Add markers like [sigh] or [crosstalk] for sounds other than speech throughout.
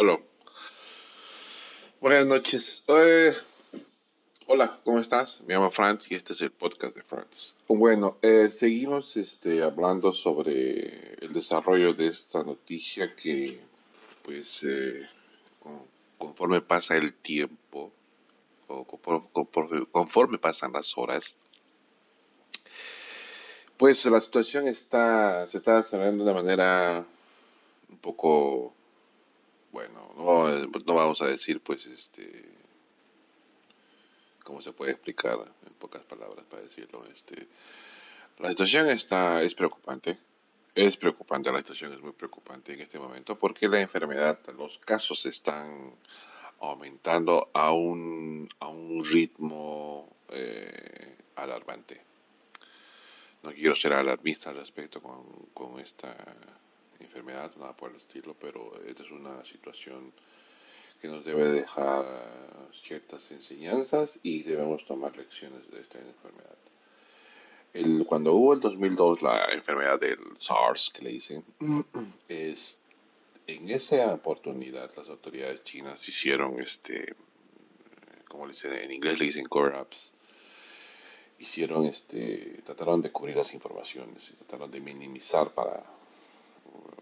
Aló. Buenas noches. Eh, hola, ¿cómo estás? Me llamo Franz y este es el podcast de Franz. Bueno, eh, seguimos este, hablando sobre el desarrollo de esta noticia que, pues, eh, conforme pasa el tiempo, conforme, conforme pasan las horas, pues la situación está, se está desarrollando de una manera un poco bueno, no, no vamos a decir pues este cómo se puede explicar en pocas palabras para decirlo este la situación está es preocupante es preocupante la situación es muy preocupante en este momento porque la enfermedad los casos están aumentando a un a un ritmo eh, alarmante. No quiero ser alarmista al respecto con, con esta enfermedad, nada por el estilo, pero esta es una situación que nos debe dejar ciertas enseñanzas y debemos tomar lecciones de esta enfermedad. El, cuando hubo el 2002 la enfermedad del SARS, que le dicen, [clears throat] es, en esa oportunidad las autoridades chinas hicieron, este, como le dicen en inglés, le dicen cover-ups, hicieron, este, trataron de cubrir las informaciones y trataron de minimizar para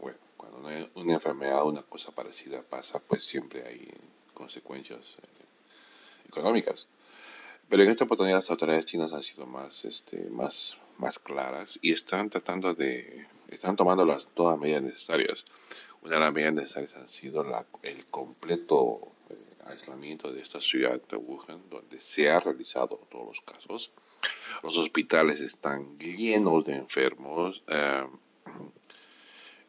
bueno, cuando una, enfermedad o una cosa parecida pasa, pues siempre hay consecuencias eh, económicas. Pero en esta oportunidad las autoridades chinas han sido más, este, más, más claras y están tratando de, están tomando las todas medidas necesarias. Una de las medidas necesarias han sido la, el completo eh, aislamiento de esta ciudad de Wuhan, donde se ha realizado todos los casos. Los hospitales están llenos de enfermos. Eh,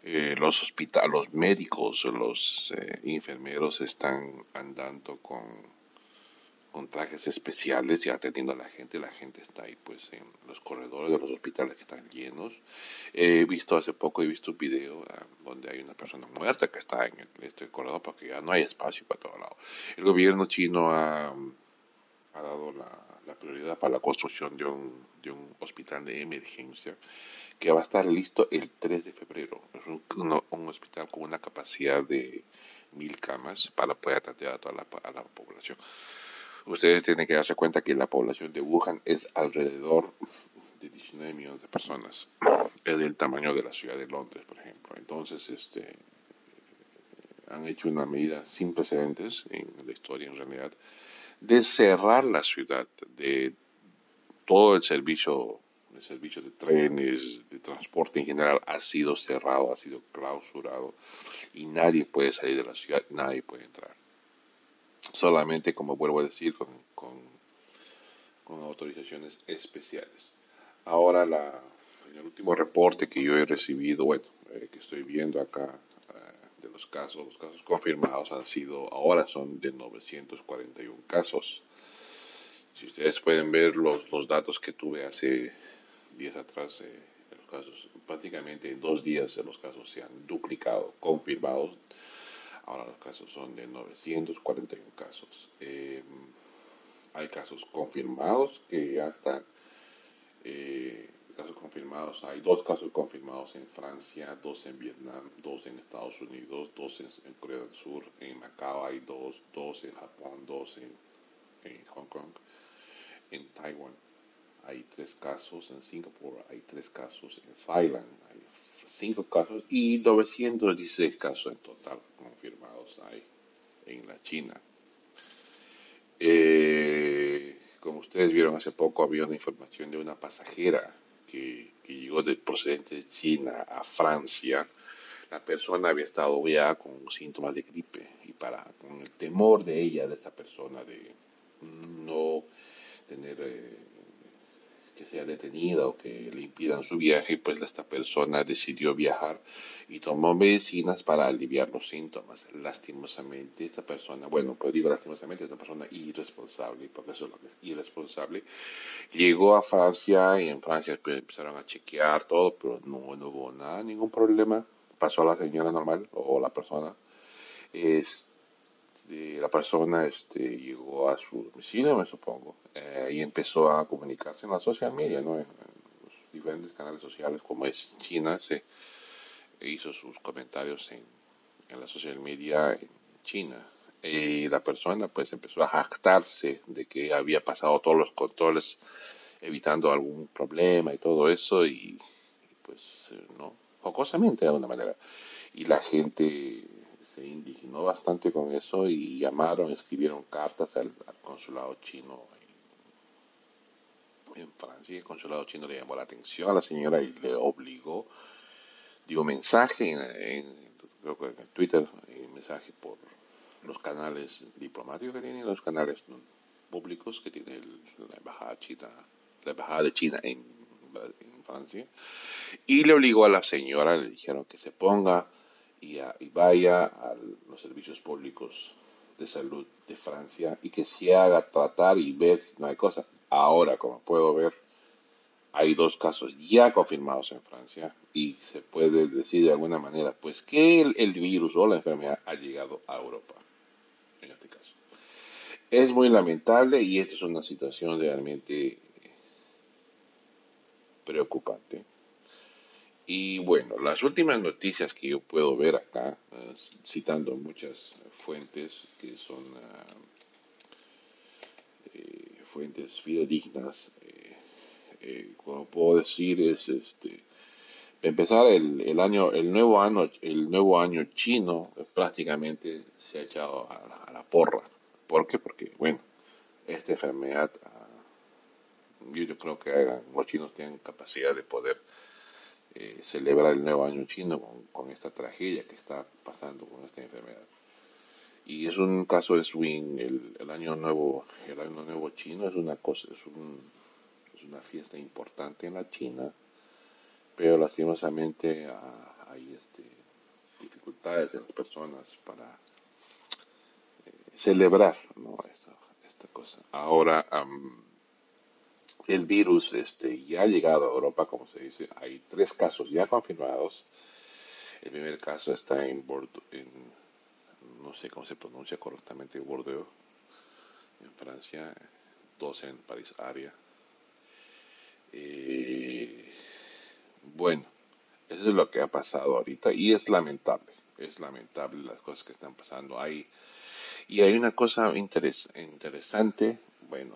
eh, los hospitales, los médicos, los eh, enfermeros están andando con, con trajes especiales y atendiendo a la gente. La gente está ahí pues en los corredores de los hospitales que están llenos. He visto hace poco, he visto un video ah, donde hay una persona muerta que está en este corredor porque ya no hay espacio para todo lado. El gobierno chino ha, ha dado la, prioridad para la construcción de un, de un hospital de emergencia que va a estar listo el 3 de febrero. Es un, hospital con una capacidad de mil camas para poder atender a toda la, población. Ustedes tienen que darse cuenta que la población de Wuhan es alrededor de 19 millones de personas. Es del tamaño de la ciudad de Londres, por ejemplo. Entonces, este, han hecho una medida sin precedentes en la historia, en realidad, de cerrar la ciudad de todo el servicio el servicio de trenes, de transporte en general, ha sido cerrado, ha sido clausurado y nadie puede salir de la ciudad, nadie puede entrar. Solamente, como vuelvo a decir, con, autorizaciones especiales. Ahora, la, en el último reporte que yo he recibido, bueno, eh, que estoy viendo acá, eh, de los casos, los casos confirmados han sido, ahora son de 941 casos. Si ustedes pueden ver los, los datos que tuve hace días atrás, eh, los casos, prácticamente en dos días los casos se han duplicado, confirmados. Ahora los casos son de 941 casos. Eh, hay casos confirmados que ya están. Eh, casos confirmados, hay dos casos confirmados en Francia, dos en Vietnam, dos en Estados Unidos, dos en, Corea del Sur, en Macao hay dos, dos en Japón, dos en, en Hong Kong, en Taiwán hay tres casos, en Singapur hay tres casos, en Thailand hay cinco casos y 916 casos en total confirmados hay en la China. Eh, como ustedes vieron hace poco había una información de una pasajera que, que llegó de procedente de China a Francia. La persona había estado ya con síntomas de gripe y para con el temor de ella, de esta persona, de no tener eh, que sea detenida o que le impidan su viaje, pues esta persona decidió viajar y tomó medicinas para aliviar los síntomas. Lastimosamente, esta persona, bueno, pues digo lastimosamente, esta persona irresponsable, porque eso es lo que es irresponsable, llegó a Francia y en Francia pues, empezaron a chequear todo, pero no, no hubo nada, ningún problema. Pasó a la señora normal o la persona. Este, la persona este, llegó a su domicilio, me supongo, eh, y empezó a comunicarse en la social media, ¿no? en, los diferentes canales sociales, como es China, se hizo sus comentarios en, en la social media, en China. Y la persona pues empezó a jactarse de que había pasado todos los controles evitando algún problema y todo eso y, pues no, jocosamente de alguna manera. Y la gente se indignó bastante con eso y llamaron, escribieron cartas al, consulado chino en, Francia. El consulado chino le llamó la atención a la señora y le obligó, dio mensaje en, Twitter, un mensaje por los canales diplomáticos que tienen los canales públicos que tiene la embajada china, la embajada de China en, en Francia, y le obligó a la señora, le dijeron que se ponga y, vaya a los servicios públicos de salud de Francia y que se haga tratar y ver si no hay cosa. Ahora, como puedo ver, hay dos casos ya confirmados en Francia y se puede decir de alguna manera pues que el, virus o la enfermedad ha llegado a Europa, en este caso. Es muy lamentable y esta es una situación realmente preocupante. Y bueno, las últimas noticias que yo puedo ver acá, eh, citando muchas fuentes que son ah, eh, fuentes fidedignas, eh, como puedo decir es este empezar el, el, año el nuevo año el nuevo año chino prácticamente se ha echado a, la porra ¿por qué? porque bueno esta enfermedad ah, yo, creo que los chinos tienen capacidad de poder eh, celebrar el nuevo año chino con, esta tragedia que está pasando con esta enfermedad. Y es un caso de swing, el, año nuevo, el año nuevo chino es una cosa, es, un, es una fiesta importante en la China, pero lastimosamente ah, hay este, dificultades de las personas para eh, celebrar ¿no? esta, esta, cosa. Ahora, el virus este, ya ha llegado a Europa, como se dice. Hay tres casos ya confirmados. El primer caso está en Bordeaux, en, no sé cómo se pronuncia correctamente, Bordeaux, en Francia, dos en París, área. Eh, bueno, eso es lo que ha pasado ahorita y es lamentable, es lamentable las cosas que están pasando. ahí. Y hay una cosa interesante, bueno,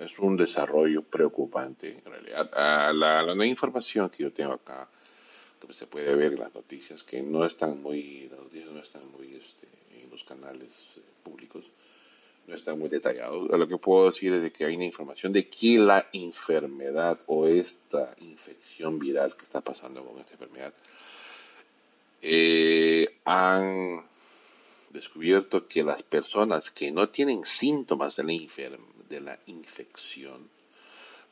es un desarrollo preocupante en realidad. Ah, la, la, información que yo tengo acá, que se puede ver en las noticias, que no están muy, las noticias no están muy este, en los canales eh, públicos, no están muy detallados. Lo que puedo decir es de que hay una información de que la enfermedad o esta infección viral que está pasando con esta enfermedad eh, han descubierto que las personas que no tienen síntomas de la, infección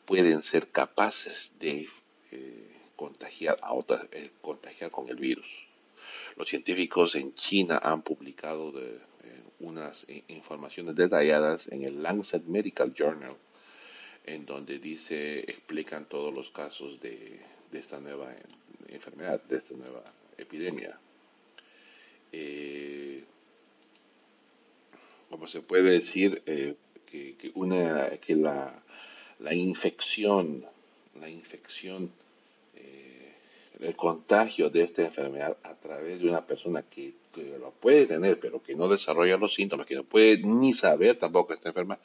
pueden ser capaces de eh, contagiar a otras, eh, contagiar con el virus. Los científicos en China han publicado eh, unas informaciones detalladas en el Lancet Medical Journal, en donde dice, explican todos los casos de esta nueva enfermedad, de esta nueva epidemia como se puede decir, eh, que, una, que la, la, infección, la infección, eh, el contagio de esta enfermedad a través de una persona que, lo puede tener, pero que no desarrolla los síntomas, que no puede ni saber tampoco que está enferma,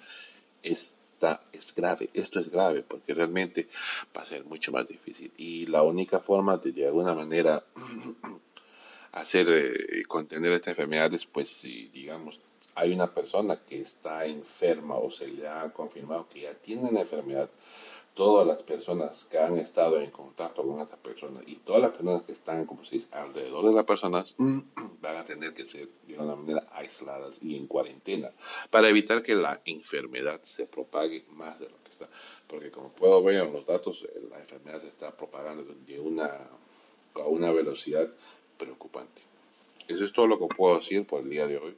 está, es grave. Esto es grave porque realmente va a ser mucho más difícil. Y la única forma de de alguna manera [clears throat] hacer eh, contener esta enfermedad es pues si digamos hay una persona que está enferma o se le ha confirmado que ya tiene la enfermedad, todas las personas que han estado en contacto con esa persona y todas las personas que están, como se dice, alrededor de las personas, [clears throat] van a tener que ser de una manera aisladas y en cuarentena para evitar que la enfermedad se propague más de lo que está. Porque como puedo ver en los datos, eh, la enfermedad se está propagando de una, a una velocidad preocupante. Eso es todo lo que puedo decir por el día de hoy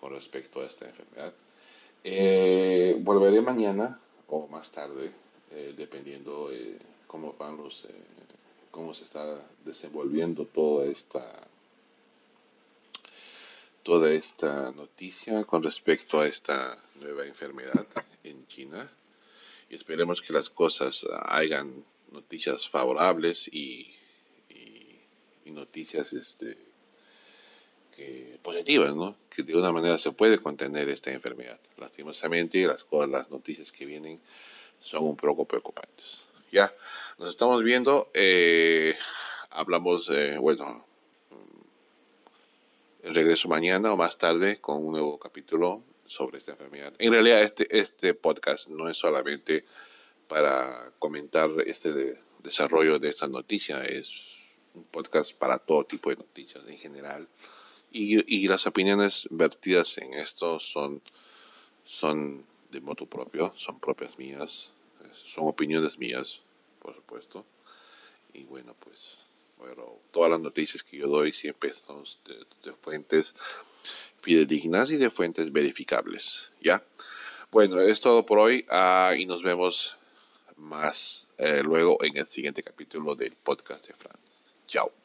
con respecto a esta enfermedad. Eh, volveré mañana o más tarde, eh, dependiendo eh, cómo van los, cómo se está desenvolviendo toda esta toda esta noticia con respecto a esta nueva enfermedad en China y esperemos que las cosas hagan noticias favorables y, y, y noticias este que, positivas, ¿no? Que de una manera se puede contener esta enfermedad. Lastimosamente, las, las noticias que vienen son un poco preocupantes. Ya, nos estamos viendo. Eh, hablamos, eh, bueno, regreso mañana o más tarde con un nuevo capítulo sobre esta enfermedad. En realidad, este, este podcast no es solamente para comentar este desarrollo de esta noticia, es un podcast para todo tipo de noticias en general. Y, las opiniones vertidas en esto son, son de modo propio, son propias mías, son opiniones mías, por supuesto. Y bueno, pues bueno, todas las noticias que yo doy siempre son de, fuentes fidedignas y de fuentes verificables. ¿Ya? Bueno, es todo por hoy ah, y nos vemos más eh, luego en el siguiente capítulo del podcast de Franz. Chao.